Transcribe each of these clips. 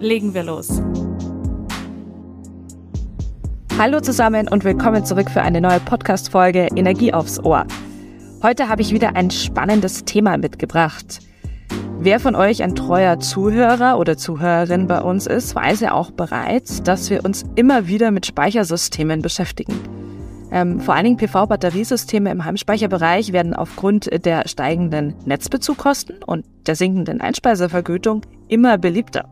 Legen wir los. Hallo zusammen und willkommen zurück für eine neue Podcast-Folge Energie aufs Ohr. Heute habe ich wieder ein spannendes Thema mitgebracht. Wer von euch ein treuer Zuhörer oder Zuhörerin bei uns ist, weiß ja auch bereits, dass wir uns immer wieder mit Speichersystemen beschäftigen. Ähm, vor allen Dingen PV-Batteriesysteme im Heimspeicherbereich werden aufgrund der steigenden Netzbezugkosten und der sinkenden Einspeisevergütung immer beliebter.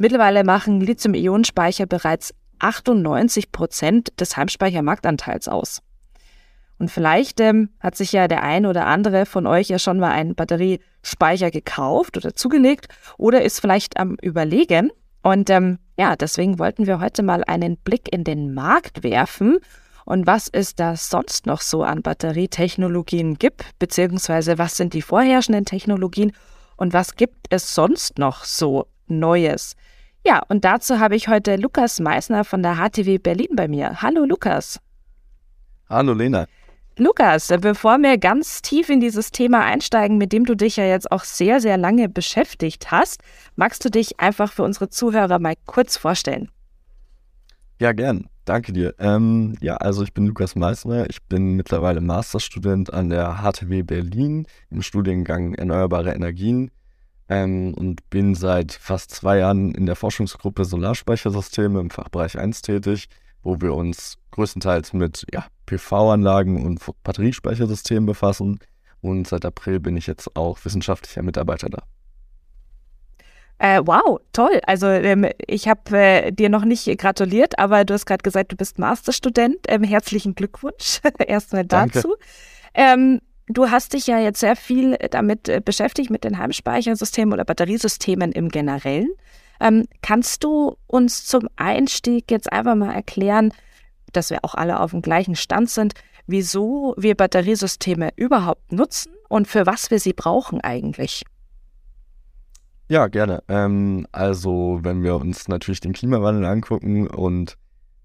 Mittlerweile machen Lithium-Ionen-Speicher bereits 98 Prozent des Heimspeichermarktanteils aus. Und vielleicht ähm, hat sich ja der ein oder andere von euch ja schon mal einen Batteriespeicher gekauft oder zugelegt oder ist vielleicht am Überlegen. Und ähm, ja, deswegen wollten wir heute mal einen Blick in den Markt werfen und was es da sonst noch so an Batterietechnologien gibt, beziehungsweise was sind die vorherrschenden Technologien und was gibt es sonst noch so Neues. Ja, und dazu habe ich heute Lukas Meissner von der HTW Berlin bei mir. Hallo Lukas. Hallo Lena. Lukas, bevor wir ganz tief in dieses Thema einsteigen, mit dem du dich ja jetzt auch sehr, sehr lange beschäftigt hast, magst du dich einfach für unsere Zuhörer mal kurz vorstellen? Ja, gern. Danke dir. Ähm, ja, also ich bin Lukas Meissner. Ich bin mittlerweile Masterstudent an der HTW Berlin im Studiengang Erneuerbare Energien ähm, und bin seit fast zwei Jahren in der Forschungsgruppe Solarspeichersysteme im Fachbereich 1 tätig, wo wir uns größtenteils mit ja, PV-Anlagen und Batteriespeichersystemen befassen. Und seit April bin ich jetzt auch wissenschaftlicher Mitarbeiter da. Äh, wow, toll. Also ähm, ich habe äh, dir noch nicht gratuliert, aber du hast gerade gesagt, du bist Masterstudent. Ähm, herzlichen Glückwunsch erstmal dazu. Ähm, du hast dich ja jetzt sehr viel damit äh, beschäftigt, mit den Heimspeichersystemen oder Batteriesystemen im Generellen. Ähm, kannst du uns zum Einstieg jetzt einfach mal erklären, dass wir auch alle auf dem gleichen Stand sind, wieso wir Batteriesysteme überhaupt nutzen und für was wir sie brauchen eigentlich. Ja, gerne. Ähm, also, wenn wir uns natürlich den Klimawandel angucken und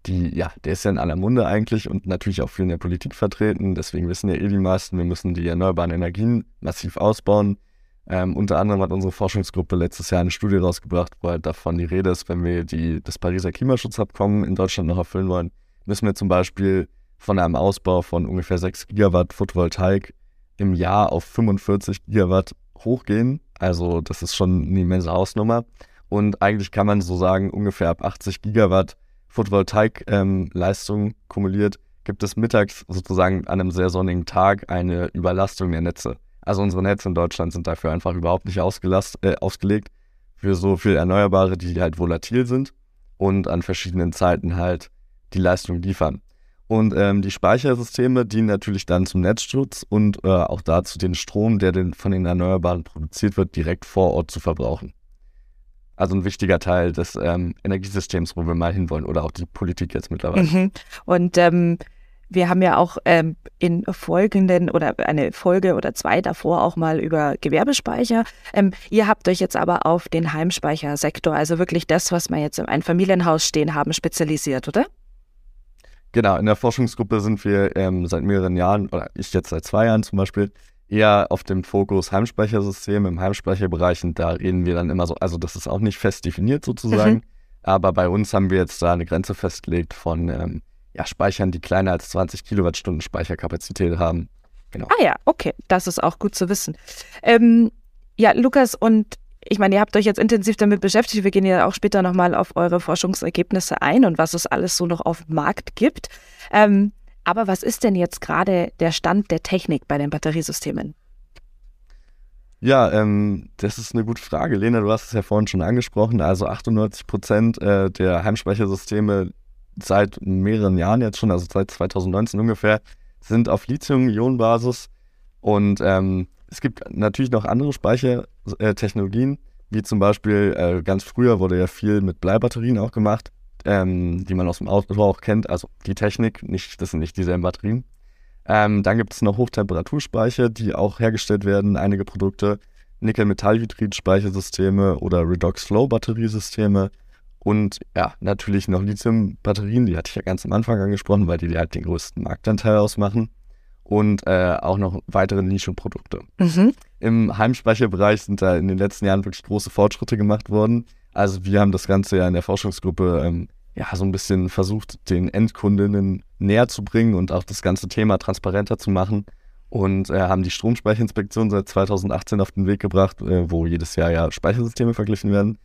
die, ja, der ist ja in aller Munde eigentlich und natürlich auch viel in der Politik vertreten. Deswegen wissen ja eh die meisten, wir müssen die erneuerbaren Energien massiv ausbauen. Ähm, unter anderem hat unsere Forschungsgruppe letztes Jahr eine Studie rausgebracht, wo halt davon die Rede ist, wenn wir die, das Pariser Klimaschutzabkommen in Deutschland noch erfüllen wollen, müssen wir zum Beispiel von einem Ausbau von ungefähr 6 Gigawatt Photovoltaik im Jahr auf 45 Gigawatt hochgehen. Also das ist schon eine immense Hausnummer. Und eigentlich kann man so sagen, ungefähr ab 80 Gigawatt Photovoltaik-Leistung ähm, kumuliert, gibt es mittags sozusagen an einem sehr sonnigen Tag eine Überlastung der Netze. Also unsere Netze in Deutschland sind dafür einfach überhaupt nicht äh, ausgelegt für so viel Erneuerbare, die halt volatil sind und an verschiedenen Zeiten halt die Leistung liefern. Und ähm, die Speichersysteme dienen natürlich dann zum Netzschutz und äh, auch dazu, den Strom, der den, von den Erneuerbaren produziert wird, direkt vor Ort zu verbrauchen. Also ein wichtiger Teil des ähm, Energiesystems, wo wir mal hinwollen oder auch die Politik jetzt mittlerweile. Mhm. Und ähm, wir haben ja auch ähm, in folgenden oder eine Folge oder zwei davor auch mal über Gewerbespeicher. Ähm, ihr habt euch jetzt aber auf den Heimspeichersektor, also wirklich das, was wir jetzt im Einfamilienhaus stehen haben, spezialisiert, oder? Genau, in der Forschungsgruppe sind wir ähm, seit mehreren Jahren, oder ich jetzt seit zwei Jahren zum Beispiel, eher auf dem Fokus Heimspeichersystem im Heimspeicherbereich und da reden wir dann immer so, also das ist auch nicht fest definiert sozusagen, mhm. aber bei uns haben wir jetzt da eine Grenze festgelegt von ähm, ja, Speichern, die kleiner als 20 Kilowattstunden Speicherkapazität haben. Genau. Ah ja, okay, das ist auch gut zu wissen. Ähm, ja, Lukas, und ich meine, ihr habt euch jetzt intensiv damit beschäftigt. Wir gehen ja auch später nochmal auf eure Forschungsergebnisse ein und was es alles so noch auf dem Markt gibt. Ähm, aber was ist denn jetzt gerade der Stand der Technik bei den Batteriesystemen? Ja, ähm, das ist eine gute Frage. Lena, du hast es ja vorhin schon angesprochen. Also 98 Prozent äh, der Heimspeichersysteme seit mehreren Jahren jetzt schon, also seit 2019 ungefähr, sind auf Lithium-Ionen-Basis. Und ähm, es gibt natürlich noch andere Speichertechnologien, wie zum Beispiel äh, ganz früher wurde ja viel mit Bleibatterien auch gemacht, ähm, die man aus dem Auto auch kennt, also die Technik, nicht, das sind nicht dieselben Batterien. Ähm, dann gibt es noch Hochtemperaturspeicher, die auch hergestellt werden, einige Produkte, Nickel-Metallhydrid-Speichersysteme oder Redox-Flow-Batteriesysteme und ja, natürlich noch Lithium-Batterien, die hatte ich ja ganz am Anfang angesprochen, weil die halt den größten Marktanteil ausmachen und äh, auch noch weitere Nischenprodukte. Mhm. Im Heimspeicherbereich sind da in den letzten Jahren wirklich große Fortschritte gemacht worden. Also wir haben das Ganze ja in der Forschungsgruppe ähm, ja so ein bisschen versucht, den Endkundinnen näher zu bringen und auch das ganze Thema transparenter zu machen und äh, haben die Stromspeicherinspektion seit 2018 auf den Weg gebracht, äh, wo jedes Jahr ja Speichersysteme verglichen werden.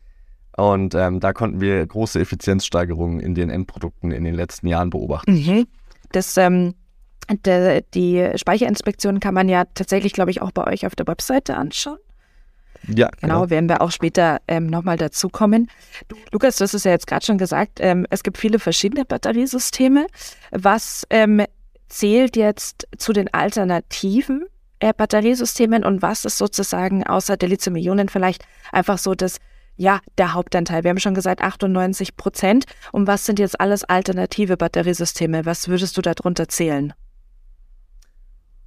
Und ähm, da konnten wir große Effizienzsteigerungen in den Endprodukten in den letzten Jahren beobachten. Mhm. Das ähm, de, die Speicherinspektion kann man ja tatsächlich, glaube ich, auch bei euch auf der Webseite anschauen. Ja, genau, genau. werden wir auch später ähm, nochmal dazu kommen. Lukas, du hast es ja jetzt gerade schon gesagt, ähm, es gibt viele verschiedene Batteriesysteme. Was ähm, zählt jetzt zu den alternativen äh, Batteriesystemen und was ist sozusagen außer der Lithium-Ionen vielleicht einfach so das ja, der Hauptanteil. Wir haben schon gesagt 98 Prozent. Und was sind jetzt alles alternative Batteriesysteme? Was würdest du darunter zählen?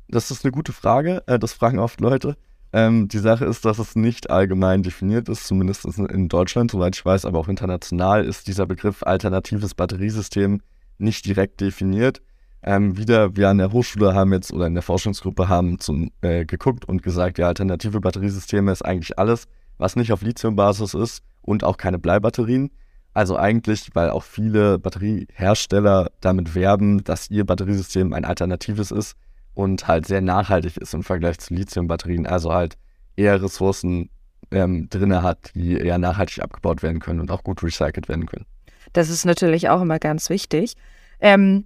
Das ist eine gute Frage. Äh, das fragen oft Leute. Ähm, die Sache ist, dass es nicht allgemein definiert ist, zumindest in Deutschland, soweit ich weiß, aber auch international ist dieser Begriff alternatives Batteriesystem nicht direkt definiert. Ähm, wieder, wir an der Hochschule haben jetzt oder in der Forschungsgruppe haben zum, äh, geguckt und gesagt, ja, alternative Batteriesysteme ist eigentlich alles, was nicht auf Lithiumbasis ist und auch keine Bleibatterien. Also eigentlich, weil auch viele Batteriehersteller damit werben, dass ihr Batteriesystem ein alternatives ist und halt sehr nachhaltig ist im Vergleich zu Lithiumbatterien, also halt eher Ressourcen ähm, drin hat, die eher nachhaltig abgebaut werden können und auch gut recycelt werden können. Das ist natürlich auch immer ganz wichtig. Ähm,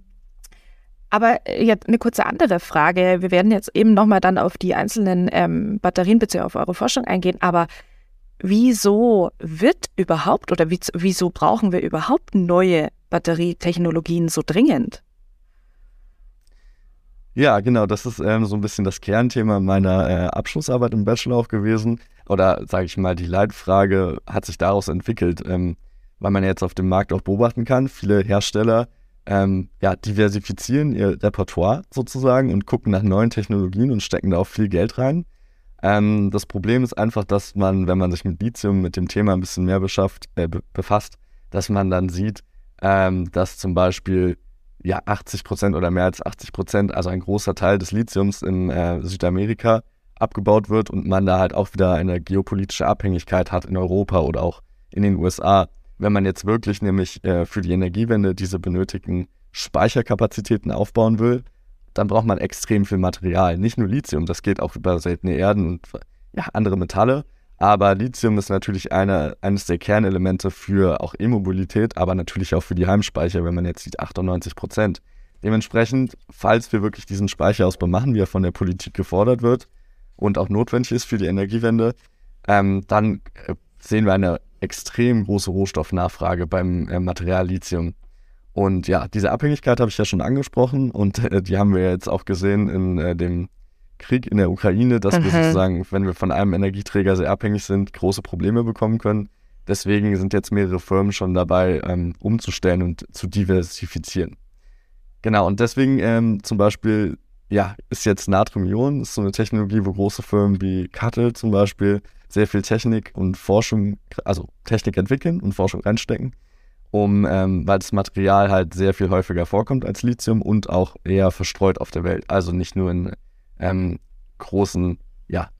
aber jetzt eine kurze andere Frage. Wir werden jetzt eben nochmal dann auf die einzelnen ähm, Batterien bzw. auf eure Forschung eingehen. Aber wieso wird überhaupt oder wieso brauchen wir überhaupt neue Batterietechnologien so dringend? Ja, genau, das ist ähm, so ein bisschen das Kernthema meiner äh, Abschlussarbeit im Bachelor auch gewesen. Oder sage ich mal, die Leitfrage hat sich daraus entwickelt, ähm, weil man jetzt auf dem Markt auch beobachten kann. Viele Hersteller ähm, ja, diversifizieren ihr Repertoire sozusagen und gucken nach neuen Technologien und stecken da auch viel Geld rein. Ähm, das Problem ist einfach, dass man, wenn man sich mit Lithium, mit dem Thema ein bisschen mehr beschafft, äh, be befasst, dass man dann sieht, ähm, dass zum Beispiel ja 80 Prozent oder mehr als 80 Prozent, also ein großer Teil des Lithiums in äh, Südamerika abgebaut wird und man da halt auch wieder eine geopolitische Abhängigkeit hat in Europa oder auch in den USA. Wenn man jetzt wirklich nämlich äh, für die Energiewende diese benötigten Speicherkapazitäten aufbauen will, dann braucht man extrem viel Material. Nicht nur Lithium, das geht auch über seltene Erden und ja, andere Metalle. Aber Lithium ist natürlich eine, eines der Kernelemente für auch E-Mobilität, aber natürlich auch für die Heimspeicher, wenn man jetzt sieht, 98 Prozent. Dementsprechend, falls wir wirklich diesen Speicherausbau machen, wie er von der Politik gefordert wird und auch notwendig ist für die Energiewende, ähm, dann äh, sehen wir eine extrem große Rohstoffnachfrage beim äh, Material Lithium. Und ja, diese Abhängigkeit habe ich ja schon angesprochen und äh, die haben wir jetzt auch gesehen in äh, dem Krieg in der Ukraine, dass mhm. wir sozusagen, wenn wir von einem Energieträger sehr abhängig sind, große Probleme bekommen können. Deswegen sind jetzt mehrere Firmen schon dabei, ähm, umzustellen und zu diversifizieren. Genau, und deswegen ähm, zum Beispiel, ja, ist jetzt Natrium-Ionen, ist so eine Technologie, wo große Firmen wie Cuttle zum Beispiel sehr viel Technik und Forschung, also Technik entwickeln und Forschung reinstecken um, ähm, weil das Material halt sehr viel häufiger vorkommt als Lithium und auch eher verstreut auf der Welt. Also nicht nur in ähm, großen ja,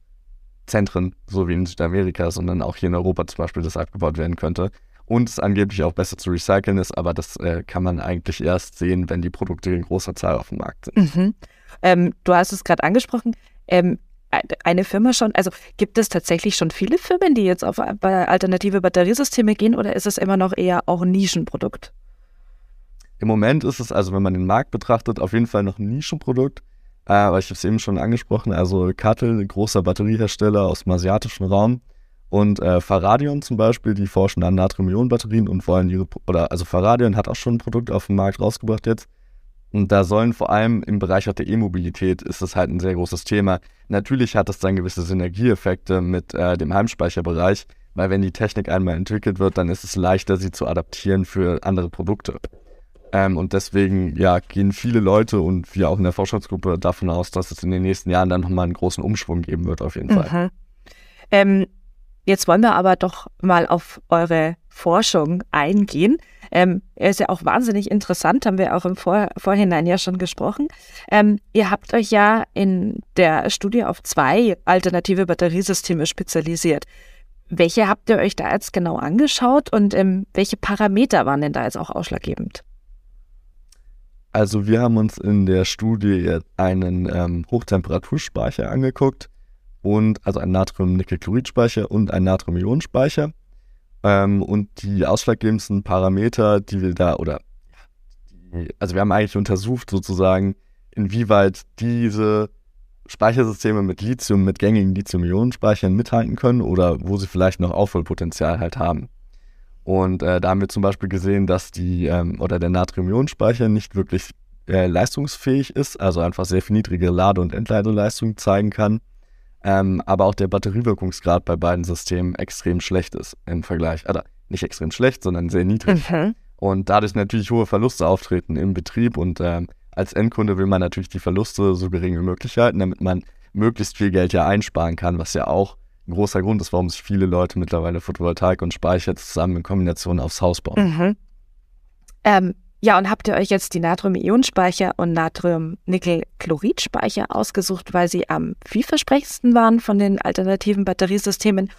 Zentren, so wie in Südamerika, sondern auch hier in Europa zum Beispiel, das abgebaut werden könnte. Und es angeblich auch besser zu recyceln ist, aber das äh, kann man eigentlich erst sehen, wenn die Produkte in großer Zahl auf dem Markt sind. Mhm. Ähm, du hast es gerade angesprochen. Ähm, eine Firma schon, also gibt es tatsächlich schon viele Firmen, die jetzt auf alternative Batteriesysteme gehen oder ist es immer noch eher auch ein Nischenprodukt? Im Moment ist es, also wenn man den Markt betrachtet, auf jeden Fall noch ein Nischenprodukt. Äh, aber ich habe es eben schon angesprochen, also Kattel, großer Batteriehersteller aus dem asiatischen Raum und äh, Faradion zum Beispiel, die forschen an Natrium-Ionen-Batterien und wollen ihre, oder also Faradion hat auch schon ein Produkt auf den Markt rausgebracht jetzt und da sollen vor allem im Bereich der E-Mobilität ist das halt ein sehr großes Thema. Natürlich hat es dann gewisse Synergieeffekte mit äh, dem Heimspeicherbereich, weil wenn die Technik einmal entwickelt wird, dann ist es leichter, sie zu adaptieren für andere Produkte. Ähm, und deswegen ja, gehen viele Leute und wir auch in der Forschungsgruppe davon aus, dass es in den nächsten Jahren dann nochmal einen großen Umschwung geben wird, auf jeden Fall. Mhm. Ähm, jetzt wollen wir aber doch mal auf eure Forschung eingehen. Ähm, ist ja auch wahnsinnig interessant, haben wir auch im Vor Vorhinein ja schon gesprochen. Ähm, ihr habt euch ja in der Studie auf zwei alternative Batteriesysteme spezialisiert. Welche habt ihr euch da jetzt genau angeschaut und ähm, welche Parameter waren denn da jetzt auch ausschlaggebend? Also wir haben uns in der Studie einen ähm, Hochtemperaturspeicher angeguckt und also einen Natrium-Nickel-Chlorid-Speicher und einen Natrium-Ionen-Speicher. Ähm, und die ausschlaggebendsten Parameter, die wir da, oder also wir haben eigentlich untersucht sozusagen, inwieweit diese Speichersysteme mit Lithium, mit gängigen Lithium-Ionen-Speichern mithalten können oder wo sie vielleicht noch Aufholpotenzial halt haben. Und äh, da haben wir zum Beispiel gesehen, dass die ähm, oder der Natrium-Ionen-Speicher nicht wirklich äh, leistungsfähig ist, also einfach sehr viel niedrige Lade- und Entladeleistung zeigen kann. Ähm, aber auch der Batteriewirkungsgrad bei beiden Systemen extrem schlecht ist im Vergleich. Oder nicht extrem schlecht, sondern sehr niedrig. Mhm. Und dadurch natürlich hohe Verluste auftreten im Betrieb. Und ähm, als Endkunde will man natürlich die Verluste so gering wie möglich halten, damit man möglichst viel Geld ja einsparen kann, was ja auch ein großer Grund ist, warum sich viele Leute mittlerweile Photovoltaik und Speicher zusammen in Kombination aufs Haus bauen. Mhm. Ähm, ja, und habt ihr euch jetzt die Natrium-Ionen-Speicher und Natrium-Nickel-Chlorid-Speicher ausgesucht, weil sie am vielversprechendsten waren von den alternativen Batteriesystemen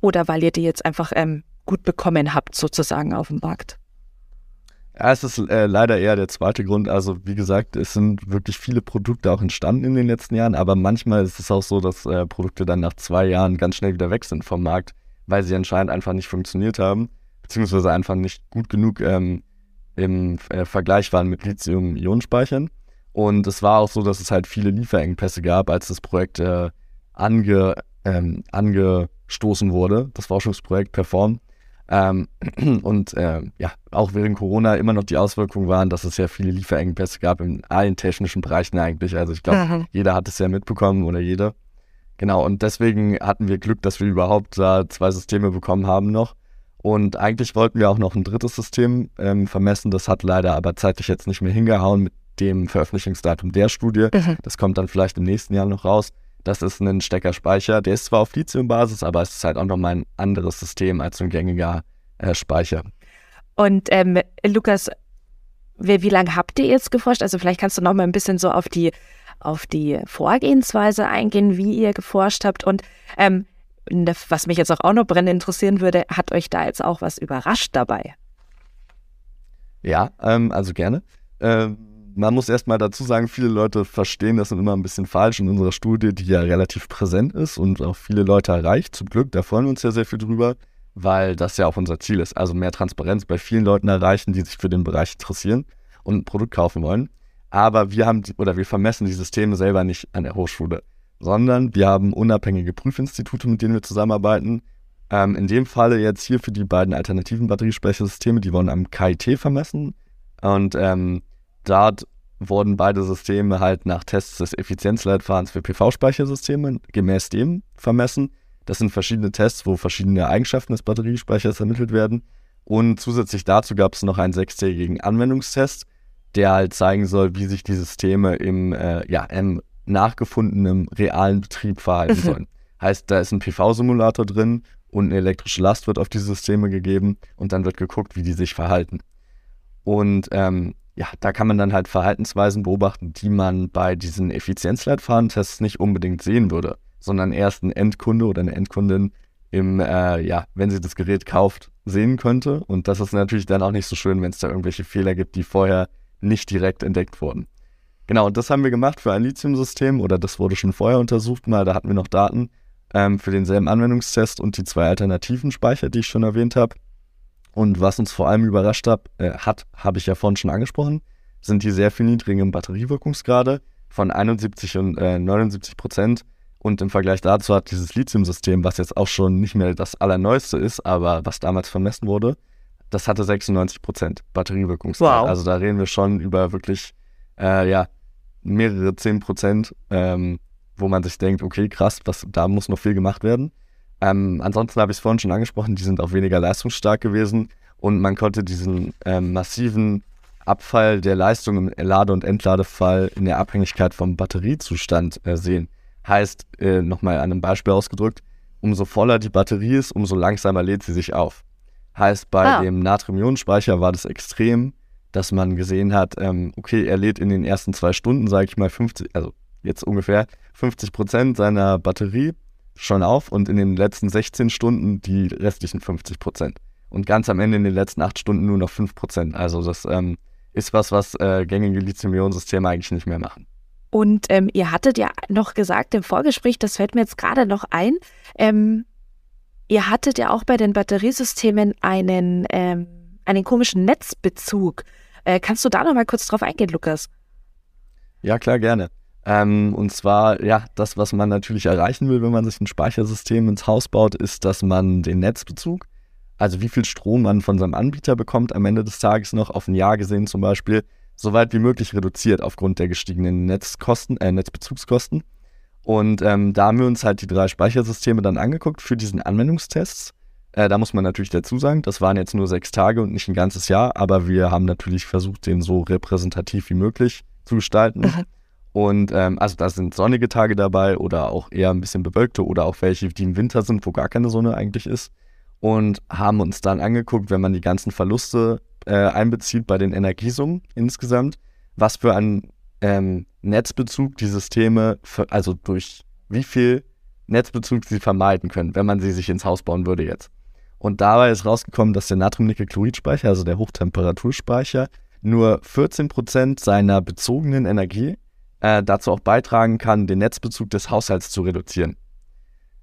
oder weil ihr die jetzt einfach ähm, gut bekommen habt, sozusagen auf dem Markt? Es ist äh, leider eher der zweite Grund. Also wie gesagt, es sind wirklich viele Produkte auch entstanden in den letzten Jahren, aber manchmal ist es auch so, dass äh, Produkte dann nach zwei Jahren ganz schnell wieder weg sind vom Markt, weil sie anscheinend einfach nicht funktioniert haben, beziehungsweise einfach nicht gut genug ähm, im äh, Vergleich waren mit Lithium-Ionen-Speichern. Und es war auch so, dass es halt viele Lieferengpässe gab, als das Projekt äh, ange, ähm, angestoßen wurde, das Forschungsprojekt Perform. Ähm, und äh, ja, auch während Corona immer noch die Auswirkungen waren, dass es ja viele Lieferengpässe gab in allen technischen Bereichen eigentlich. Also ich glaube, mhm. jeder hat es ja mitbekommen oder jeder. Genau, und deswegen hatten wir Glück, dass wir überhaupt da zwei Systeme bekommen haben noch. Und eigentlich wollten wir auch noch ein drittes System ähm, vermessen. Das hat leider aber zeitlich jetzt nicht mehr hingehauen mit dem Veröffentlichungsdatum der Studie. Mhm. Das kommt dann vielleicht im nächsten Jahr noch raus. Das ist ein Steckerspeicher. Der ist zwar auf Lithium-Basis, aber es ist halt auch nochmal ein anderes System als ein gängiger äh, Speicher. Und ähm, Lukas, wie, wie lange habt ihr jetzt geforscht? Also vielleicht kannst du noch mal ein bisschen so auf die, auf die Vorgehensweise eingehen, wie ihr geforscht habt. Und ähm, was mich jetzt auch noch brennend interessieren würde, hat euch da jetzt auch was überrascht dabei? Ja, ähm, also gerne. Ähm, man muss erstmal dazu sagen, viele Leute verstehen das immer ein bisschen falsch in unserer Studie, die ja relativ präsent ist und auch viele Leute erreicht. Zum Glück, da freuen wir uns ja sehr viel drüber, weil das ja auch unser Ziel ist. Also mehr Transparenz bei vielen Leuten erreichen, die sich für den Bereich interessieren und ein Produkt kaufen wollen. Aber wir haben oder wir vermessen die Systeme selber nicht an der Hochschule, sondern wir haben unabhängige Prüfinstitute, mit denen wir zusammenarbeiten. Ähm, in dem Falle jetzt hier für die beiden alternativen Batteriespeichersysteme, die wurden am KIT vermessen. Und ähm, Dort wurden beide Systeme halt nach Tests des Effizienzleitfadens für PV-Speichersysteme gemäß dem vermessen. Das sind verschiedene Tests, wo verschiedene Eigenschaften des Batteriespeichers ermittelt werden. Und zusätzlich dazu gab es noch einen sechstägigen Anwendungstest, der halt zeigen soll, wie sich die Systeme im, äh, ja, im nachgefundenen realen Betrieb verhalten sollen. heißt, da ist ein PV-Simulator drin und eine elektrische Last wird auf die Systeme gegeben und dann wird geguckt, wie die sich verhalten. Und ähm, ja, da kann man dann halt Verhaltensweisen beobachten, die man bei diesen Effizienzleitfadentests nicht unbedingt sehen würde, sondern erst ein Endkunde oder eine Endkundin im, äh, ja, wenn sie das Gerät kauft, sehen könnte. Und das ist natürlich dann auch nicht so schön, wenn es da irgendwelche Fehler gibt, die vorher nicht direkt entdeckt wurden. Genau, und das haben wir gemacht für ein Lithium-System oder das wurde schon vorher untersucht mal, da hatten wir noch Daten ähm, für denselben Anwendungstest und die zwei alternativen Speicher, die ich schon erwähnt habe. Und was uns vor allem überrascht hab, äh, hat, habe ich ja vorhin schon angesprochen, sind die sehr viel niedrigen Batteriewirkungsgrade von 71 und äh, 79 Prozent. Und im Vergleich dazu hat dieses Lithium-System, was jetzt auch schon nicht mehr das allerneueste ist, aber was damals vermessen wurde, das hatte 96 Prozent Batteriewirkungsgrad. Wow. Also da reden wir schon über wirklich, äh, ja, mehrere 10 Prozent, ähm, wo man sich denkt, okay, krass, was, da muss noch viel gemacht werden. Ähm, ansonsten habe ich es vorhin schon angesprochen, die sind auch weniger leistungsstark gewesen und man konnte diesen ähm, massiven Abfall der Leistung im Lade- und Entladefall in der Abhängigkeit vom Batteriezustand äh, sehen. Heißt, äh, nochmal an einem Beispiel ausgedrückt, umso voller die Batterie ist, umso langsamer lädt sie sich auf. Heißt, bei ah. dem Natrium-Ionen-Speicher war das extrem, dass man gesehen hat, ähm, okay, er lädt in den ersten zwei Stunden, sage ich mal, 50, also jetzt ungefähr 50 Prozent seiner Batterie schon auf und in den letzten 16 Stunden die restlichen 50 Prozent. Und ganz am Ende in den letzten acht Stunden nur noch 5 Prozent. Also das ähm, ist was, was äh, gängige Lithium-Ionen-Systeme eigentlich nicht mehr machen. Und ähm, ihr hattet ja noch gesagt im Vorgespräch, das fällt mir jetzt gerade noch ein, ähm, ihr hattet ja auch bei den Batteriesystemen einen, ähm, einen komischen Netzbezug. Äh, kannst du da noch mal kurz drauf eingehen, Lukas? Ja, klar, gerne. Ähm, und zwar, ja, das, was man natürlich erreichen will, wenn man sich ein Speichersystem ins Haus baut, ist, dass man den Netzbezug, also wie viel Strom man von seinem Anbieter bekommt, am Ende des Tages noch auf ein Jahr gesehen zum Beispiel, so weit wie möglich reduziert aufgrund der gestiegenen Netzkosten, äh, Netzbezugskosten. Und ähm, da haben wir uns halt die drei Speichersysteme dann angeguckt für diesen Anwendungstests. Äh, da muss man natürlich dazu sagen, das waren jetzt nur sechs Tage und nicht ein ganzes Jahr, aber wir haben natürlich versucht, den so repräsentativ wie möglich zu gestalten. Und ähm, also da sind sonnige Tage dabei oder auch eher ein bisschen bewölkte oder auch welche, die im Winter sind, wo gar keine Sonne eigentlich ist. Und haben uns dann angeguckt, wenn man die ganzen Verluste äh, einbezieht bei den Energiesummen insgesamt, was für einen ähm, Netzbezug die Systeme, für, also durch wie viel Netzbezug sie vermeiden können, wenn man sie sich ins Haus bauen würde jetzt. Und dabei ist rausgekommen, dass der Natriumnickel-Chlorid-Speicher, also der Hochtemperaturspeicher, nur 14% seiner bezogenen Energie äh, dazu auch beitragen kann, den Netzbezug des Haushalts zu reduzieren.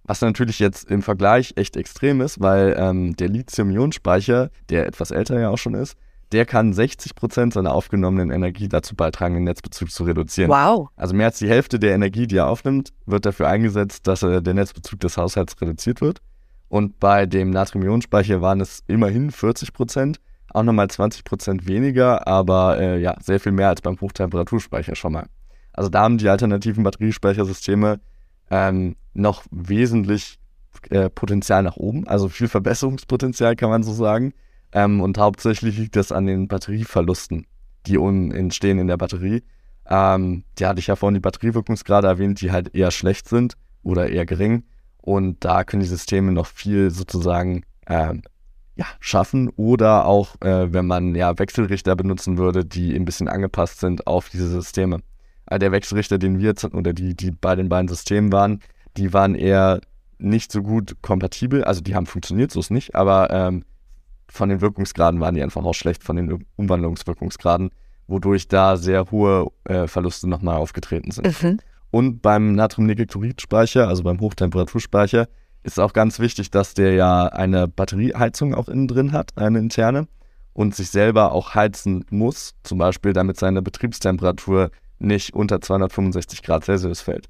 Was natürlich jetzt im Vergleich echt extrem ist, weil ähm, der Lithium-Ionen-Speicher, der etwas älter ja auch schon ist, der kann 60 Prozent seiner aufgenommenen Energie dazu beitragen, den Netzbezug zu reduzieren. Wow. Also mehr als die Hälfte der Energie, die er aufnimmt, wird dafür eingesetzt, dass äh, der Netzbezug des Haushalts reduziert wird. Und bei dem Natrium-Ionen-Speicher waren es immerhin 40 Prozent, auch nochmal 20 Prozent weniger, aber äh, ja, sehr viel mehr als beim Hochtemperaturspeicher schon mal. Also da haben die alternativen Batteriespeichersysteme ähm, noch wesentlich äh, Potenzial nach oben, also viel Verbesserungspotenzial kann man so sagen. Ähm, und hauptsächlich liegt das an den Batterieverlusten, die um, entstehen in der Batterie. Ähm, die hatte ich ja vorhin die Batteriewirkungsgrade erwähnt, die halt eher schlecht sind oder eher gering. Und da können die Systeme noch viel sozusagen ähm, ja, schaffen. Oder auch, äh, wenn man ja Wechselrichter benutzen würde, die ein bisschen angepasst sind auf diese Systeme. Äh, der Wechselrichter, den wir jetzt, oder die, die bei den beiden Systemen waren, die waren eher nicht so gut kompatibel. Also die haben funktioniert, so ist nicht, aber ähm, von den Wirkungsgraden waren die einfach auch schlecht, von den Umwandlungswirkungsgraden, wodurch da sehr hohe äh, Verluste nochmal aufgetreten sind. Mhm. Und beim Natrium-Nickel-Chlorid-Speicher, also beim Hochtemperaturspeicher, ist auch ganz wichtig, dass der ja eine Batterieheizung auch innen drin hat, eine interne, und sich selber auch heizen muss, zum Beispiel damit seine Betriebstemperatur nicht unter 265 Grad Celsius fällt.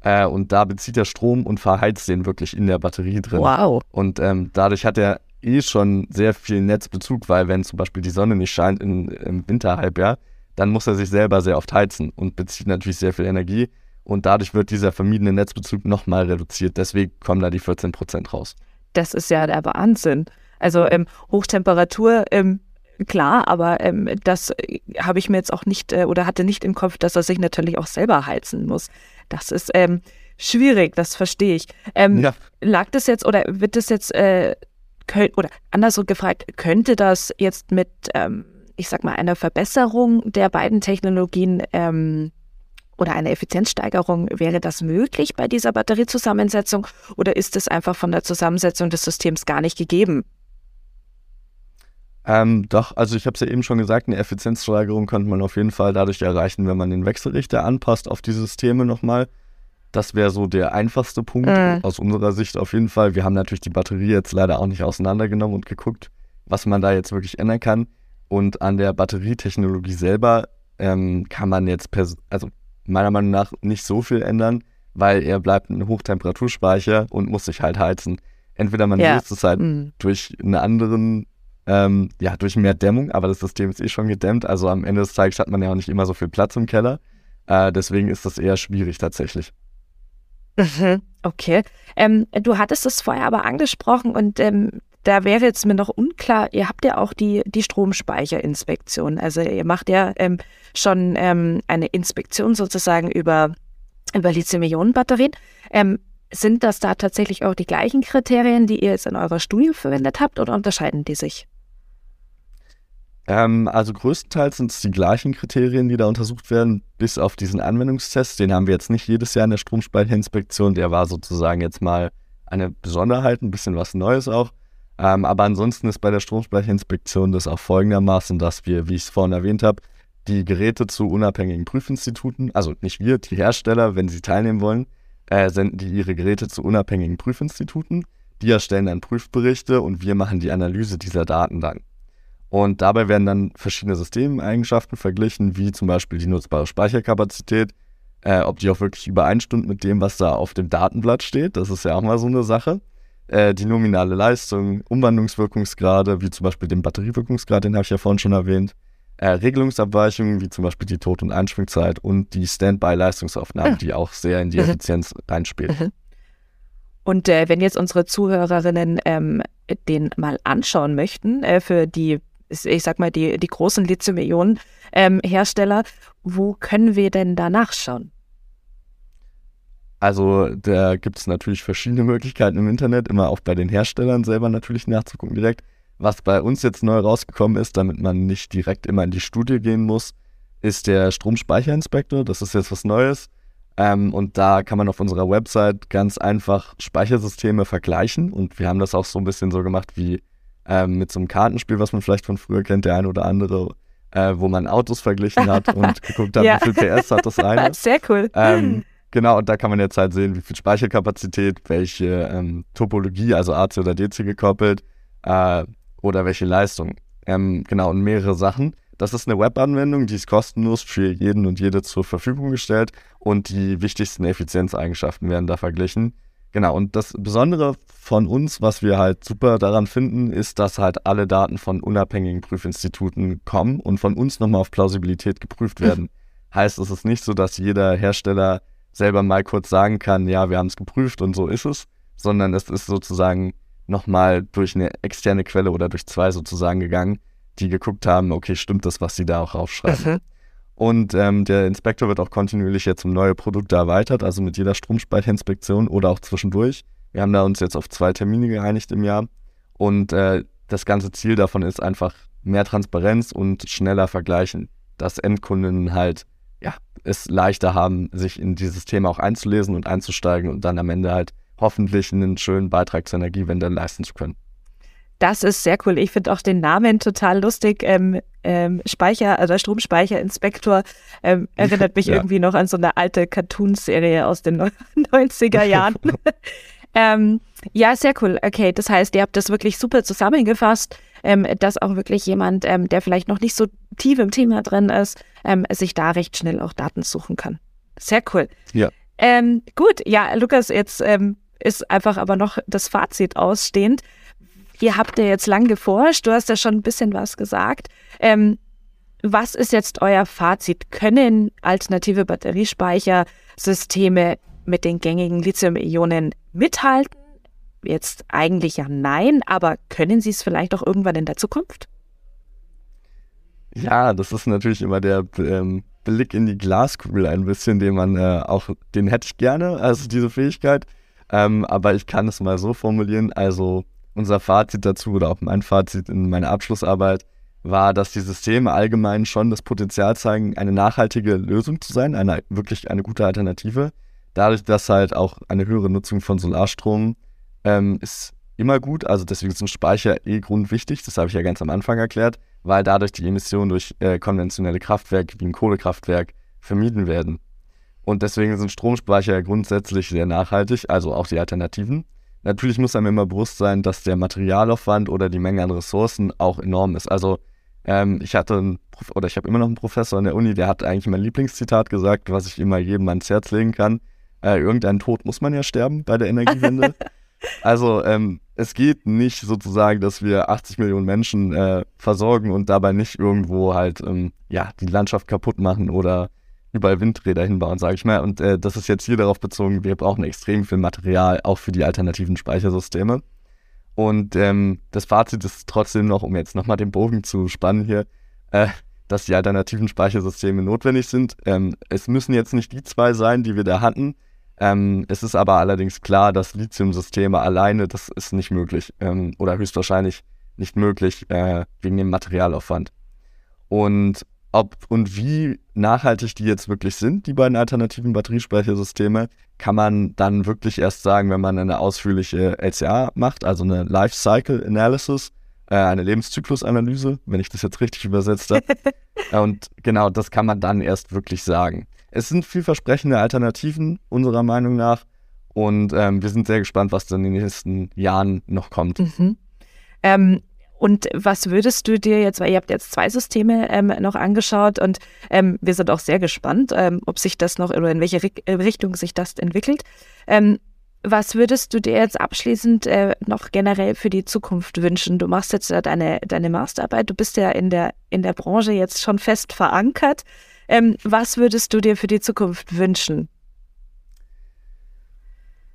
Äh, und da bezieht er Strom und verheizt den wirklich in der Batterie drin. Wow. Und ähm, dadurch hat er eh schon sehr viel Netzbezug, weil wenn zum Beispiel die Sonne nicht scheint in, im Winterhalbjahr, dann muss er sich selber sehr oft heizen und bezieht natürlich sehr viel Energie. Und dadurch wird dieser vermiedene Netzbezug nochmal reduziert. Deswegen kommen da die 14 Prozent raus. Das ist ja der Wahnsinn. Also ähm, Hochtemperatur, ähm, klar, aber ähm, das äh, habe ich mir jetzt auch nicht äh, oder hatte nicht im Kopf, dass er sich natürlich auch selber heizen muss. Das ist ähm, schwierig, das verstehe ich. Ähm, ja. Lag das jetzt oder wird das jetzt äh, könnt, oder andersrum gefragt, könnte das jetzt mit, ähm, ich sag mal, einer Verbesserung der beiden Technologien ähm, oder einer Effizienzsteigerung, wäre das möglich bei dieser Batteriezusammensetzung oder ist es einfach von der Zusammensetzung des Systems gar nicht gegeben? Ähm, doch, also ich habe es ja eben schon gesagt, eine Effizienzsteigerung könnte man auf jeden Fall dadurch erreichen, wenn man den Wechselrichter anpasst auf die Systeme nochmal. Das wäre so der einfachste Punkt mhm. aus unserer Sicht auf jeden Fall. Wir haben natürlich die Batterie jetzt leider auch nicht auseinandergenommen und geguckt, was man da jetzt wirklich ändern kann. Und an der Batterietechnologie selber ähm, kann man jetzt, also meiner Meinung nach, nicht so viel ändern, weil er bleibt ein Hochtemperaturspeicher und muss sich halt heizen. Entweder man ja. löst es halt mhm. durch einen anderen, ähm, ja, durch mehr Dämmung, aber das System ist eh schon gedämmt. Also am Ende des Tages hat man ja auch nicht immer so viel Platz im Keller. Äh, deswegen ist das eher schwierig tatsächlich. Mhm, okay. Ähm, du hattest es vorher aber angesprochen und ähm, da wäre jetzt mir noch unklar, ihr habt ja auch die, die Stromspeicherinspektion. Also ihr macht ja ähm, schon ähm, eine Inspektion sozusagen über, über Lithium-Ionen-Batterien. Ähm, sind das da tatsächlich auch die gleichen Kriterien, die ihr jetzt in eurer Studie verwendet habt oder unterscheiden die sich? Ähm, also größtenteils sind es die gleichen Kriterien, die da untersucht werden, bis auf diesen Anwendungstest. Den haben wir jetzt nicht jedes Jahr in der Stromspeicherinspektion. Der war sozusagen jetzt mal eine Besonderheit, ein bisschen was Neues auch. Ähm, aber ansonsten ist bei der Stromspeicherinspektion das auch folgendermaßen, dass wir, wie ich es vorhin erwähnt habe, die Geräte zu unabhängigen Prüfinstituten, also nicht wir, die Hersteller, wenn sie teilnehmen wollen, äh, senden die ihre Geräte zu unabhängigen Prüfinstituten. Die erstellen dann Prüfberichte und wir machen die Analyse dieser Daten dann. Und dabei werden dann verschiedene Systemeigenschaften verglichen, wie zum Beispiel die nutzbare Speicherkapazität, äh, ob die auch wirklich übereinstimmt mit dem, was da auf dem Datenblatt steht. Das ist ja auch mal so eine Sache. Äh, die nominale Leistung, Umwandlungswirkungsgrade, wie zum Beispiel den Batteriewirkungsgrad, den habe ich ja vorhin schon erwähnt, äh, Regelungsabweichungen, wie zum Beispiel die Tot- und Einspringzeit und die Standby-Leistungsaufnahme, mhm. die auch sehr in die mhm. Effizienz reinspielt. Mhm. Und äh, wenn jetzt unsere Zuhörerinnen ähm, den mal anschauen möchten, äh, für die, ich sag mal, die, die großen Lithium-Ionen-Hersteller, wo können wir denn da nachschauen? Also da gibt es natürlich verschiedene Möglichkeiten im Internet, immer auch bei den Herstellern selber natürlich nachzugucken direkt. Was bei uns jetzt neu rausgekommen ist, damit man nicht direkt immer in die Studie gehen muss, ist der Stromspeicherinspektor. Das ist jetzt was Neues. Ähm, und da kann man auf unserer Website ganz einfach Speichersysteme vergleichen. Und wir haben das auch so ein bisschen so gemacht wie ähm, mit so einem Kartenspiel, was man vielleicht von früher kennt, der eine oder andere, äh, wo man Autos verglichen hat und geguckt hat, ja. wie viel PS hat das eine. Sehr cool. Ähm, genau, und da kann man jetzt halt sehen, wie viel Speicherkapazität, welche ähm, Topologie, also AC oder DC gekoppelt, äh, oder welche Leistung. Ähm, genau, und mehrere Sachen. Das ist eine Webanwendung, die ist kostenlos für jeden und jede zur Verfügung gestellt und die wichtigsten Effizienzeigenschaften werden da verglichen. Genau, und das Besondere von uns, was wir halt super daran finden, ist, dass halt alle Daten von unabhängigen Prüfinstituten kommen und von uns nochmal auf Plausibilität geprüft werden. heißt, es ist nicht so, dass jeder Hersteller selber mal kurz sagen kann, ja, wir haben es geprüft und so ist es, sondern es ist sozusagen nochmal durch eine externe Quelle oder durch zwei sozusagen gegangen, die geguckt haben, okay, stimmt das, was sie da auch aufschreiben. Und ähm, der Inspektor wird auch kontinuierlich jetzt um neue Produkte erweitert, also mit jeder Stromspeicherinspektion oder auch zwischendurch. Wir haben da uns jetzt auf zwei Termine geeinigt im Jahr. Und äh, das ganze Ziel davon ist einfach mehr Transparenz und schneller vergleichen, dass Endkunden halt ja, es leichter haben, sich in dieses Thema auch einzulesen und einzusteigen und dann am Ende halt hoffentlich einen schönen Beitrag zur Energiewende leisten zu können. Das ist sehr cool. Ich finde auch den Namen total lustig. Ähm, ähm, Speicher, also Stromspeicherinspektor ähm, erinnert mich ja. irgendwie noch an so eine alte Cartoon-Serie aus den 90er Jahren. ähm, ja, sehr cool. Okay, das heißt, ihr habt das wirklich super zusammengefasst, ähm, dass auch wirklich jemand, ähm, der vielleicht noch nicht so tief im Thema drin ist, ähm, sich da recht schnell auch Daten suchen kann. Sehr cool. Ja. gut, ja, Lukas, jetzt ist einfach aber noch das Fazit ausstehend. Ihr habt ja jetzt lang geforscht, du hast ja schon ein bisschen was gesagt. Ähm, was ist jetzt euer Fazit? Können alternative Batteriespeichersysteme mit den gängigen Lithium-Ionen mithalten? Jetzt eigentlich ja nein, aber können sie es vielleicht auch irgendwann in der Zukunft? Ja, das ist natürlich immer der ähm, Blick in die Glaskugel ein bisschen, den man äh, auch, den hätte ich gerne, also diese Fähigkeit. Ähm, aber ich kann es mal so formulieren, also unser Fazit dazu oder auch mein Fazit in meiner Abschlussarbeit war, dass die Systeme allgemein schon das Potenzial zeigen, eine nachhaltige Lösung zu sein, eine wirklich eine gute Alternative. Dadurch, dass halt auch eine höhere Nutzung von Solarstrom ähm, ist immer gut. Also deswegen sind Speicher eh grundwichtig. Das habe ich ja ganz am Anfang erklärt, weil dadurch die Emissionen durch äh, konventionelle Kraftwerke wie ein Kohlekraftwerk vermieden werden. Und deswegen sind Stromspeicher grundsätzlich sehr nachhaltig, also auch die Alternativen. Natürlich muss einem immer bewusst sein, dass der Materialaufwand oder die Menge an Ressourcen auch enorm ist. Also ähm, ich hatte einen, oder ich habe immer noch einen Professor an der Uni, der hat eigentlich mein Lieblingszitat gesagt, was ich immer jedem ans Herz legen kann. Äh, irgendein Tod muss man ja sterben bei der Energiewende. also ähm, es geht nicht sozusagen, dass wir 80 Millionen Menschen äh, versorgen und dabei nicht irgendwo halt ähm, ja die Landschaft kaputt machen oder überall Windräder hinbauen, sage ich mal. Und äh, das ist jetzt hier darauf bezogen, wir brauchen extrem viel Material, auch für die alternativen Speichersysteme. Und ähm, das Fazit ist trotzdem noch, um jetzt nochmal den Bogen zu spannen hier, äh, dass die alternativen Speichersysteme notwendig sind. Ähm, es müssen jetzt nicht die zwei sein, die wir da hatten. Ähm, es ist aber allerdings klar, dass Lithiumsysteme alleine, das ist nicht möglich ähm, oder höchstwahrscheinlich nicht möglich äh, wegen dem Materialaufwand. Und ob und wie nachhaltig die jetzt wirklich sind, die beiden alternativen Batteriespeichersysteme, kann man dann wirklich erst sagen, wenn man eine ausführliche LCA macht, also eine Life Cycle Analysis, äh, eine Lebenszyklusanalyse, wenn ich das jetzt richtig übersetzt habe. und genau, das kann man dann erst wirklich sagen. Es sind vielversprechende Alternativen unserer Meinung nach und ähm, wir sind sehr gespannt, was in den nächsten Jahren noch kommt. Mhm. Ähm, und was würdest du dir jetzt, weil ihr habt jetzt zwei Systeme ähm, noch angeschaut und ähm, wir sind auch sehr gespannt, ähm, ob sich das noch oder in welche äh, Richtung sich das entwickelt. Ähm, was würdest du dir jetzt abschließend äh, noch generell für die Zukunft wünschen? Du machst jetzt deine, deine Masterarbeit, du bist ja in der, in der Branche jetzt schon fest verankert. Ähm, was würdest du dir für die Zukunft wünschen?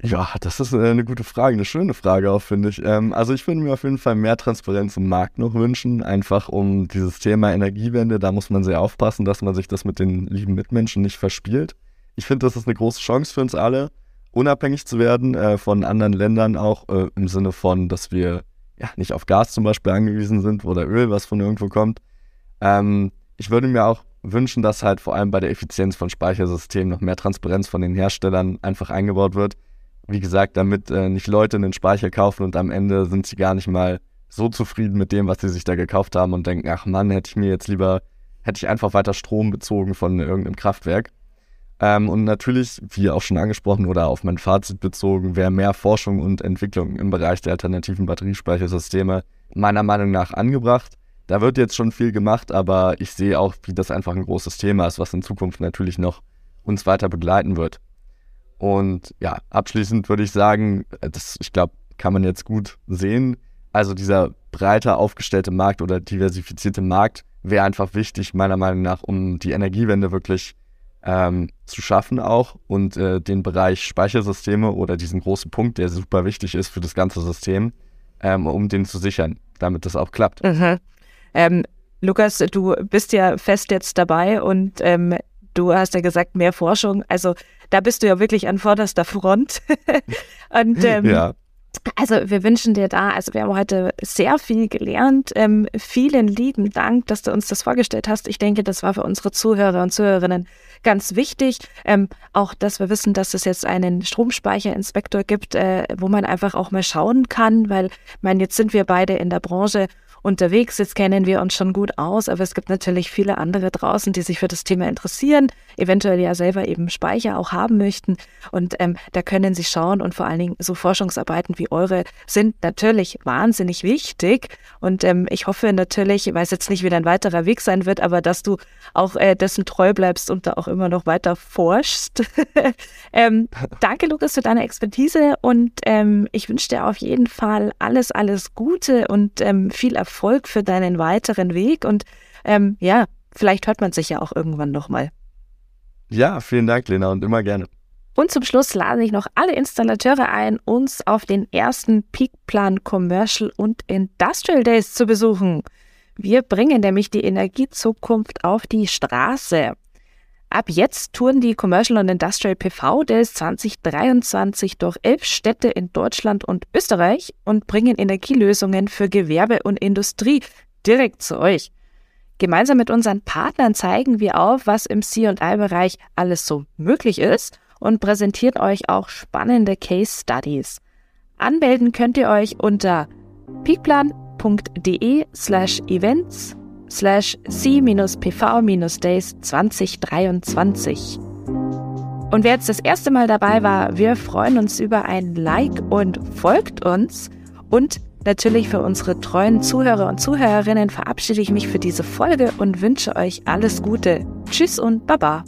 Ja, das ist äh, eine gute Frage, eine schöne Frage auch, finde ich. Ähm, also ich würde mir auf jeden Fall mehr Transparenz im Markt noch wünschen, einfach um dieses Thema Energiewende, da muss man sehr aufpassen, dass man sich das mit den lieben Mitmenschen nicht verspielt. Ich finde, das ist eine große Chance für uns alle, unabhängig zu werden äh, von anderen Ländern, auch äh, im Sinne von, dass wir ja nicht auf Gas zum Beispiel angewiesen sind oder Öl, was von irgendwo kommt. Ähm, ich würde mir auch wünschen, dass halt vor allem bei der Effizienz von Speichersystemen noch mehr Transparenz von den Herstellern einfach eingebaut wird wie gesagt, damit äh, nicht Leute einen Speicher kaufen und am Ende sind sie gar nicht mal so zufrieden mit dem, was sie sich da gekauft haben und denken, ach Mann, hätte ich mir jetzt lieber, hätte ich einfach weiter Strom bezogen von irgendeinem Kraftwerk. Ähm, und natürlich, wie auch schon angesprochen oder auf mein Fazit bezogen, wäre mehr Forschung und Entwicklung im Bereich der alternativen Batteriespeichersysteme meiner Meinung nach angebracht. Da wird jetzt schon viel gemacht, aber ich sehe auch, wie das einfach ein großes Thema ist, was in Zukunft natürlich noch uns weiter begleiten wird. Und ja, abschließend würde ich sagen, das, ich glaube, kann man jetzt gut sehen. Also dieser breiter aufgestellte Markt oder diversifizierte Markt wäre einfach wichtig, meiner Meinung nach, um die Energiewende wirklich ähm, zu schaffen auch und äh, den Bereich Speichersysteme oder diesen großen Punkt, der super wichtig ist für das ganze System, ähm, um den zu sichern, damit das auch klappt. Mhm. Ähm, Lukas, du bist ja fest jetzt dabei und ähm, du hast ja gesagt, mehr Forschung. Also da bist du ja wirklich an vorderster Front. und ähm, ja. Also wir wünschen dir da, also wir haben heute sehr viel gelernt. Ähm, vielen lieben Dank, dass du uns das vorgestellt hast. Ich denke, das war für unsere Zuhörer und Zuhörerinnen ganz wichtig. Ähm, auch, dass wir wissen, dass es jetzt einen Stromspeicherinspektor gibt, äh, wo man einfach auch mal schauen kann, weil, ich meine, jetzt sind wir beide in der Branche unterwegs. Jetzt kennen wir uns schon gut aus, aber es gibt natürlich viele andere draußen, die sich für das Thema interessieren, eventuell ja selber eben Speicher auch haben möchten. Und ähm, da können Sie schauen und vor allen Dingen so Forschungsarbeiten wie eure sind natürlich wahnsinnig wichtig. Und ähm, ich hoffe natürlich, ich weiß jetzt nicht, wie dein weiterer Weg sein wird, aber dass du auch äh, dessen treu bleibst und da auch immer noch weiter forschst. ähm, danke, Lukas, für deine Expertise und ähm, ich wünsche dir auf jeden Fall alles, alles Gute und ähm, viel Erfolg Erfolg für deinen weiteren Weg und ähm, ja, vielleicht hört man sich ja auch irgendwann nochmal. Ja, vielen Dank, Lena, und immer gerne. Und zum Schluss lade ich noch alle Installateure ein, uns auf den ersten Peakplan Commercial und Industrial Days zu besuchen. Wir bringen nämlich die Energiezukunft auf die Straße. Ab jetzt touren die Commercial und Industrial PV Days 2023 durch elf Städte in Deutschland und Österreich und bringen Energielösungen für Gewerbe und Industrie direkt zu euch. Gemeinsam mit unseren Partnern zeigen wir auf, was im C&I-Bereich alles so möglich ist und präsentieren euch auch spannende Case Studies. Anmelden könnt ihr euch unter peakplan.de slash events slash c-pv-days 2023. Und wer jetzt das erste Mal dabei war, wir freuen uns über ein Like und folgt uns. Und natürlich für unsere treuen Zuhörer und Zuhörerinnen verabschiede ich mich für diese Folge und wünsche euch alles Gute. Tschüss und Baba.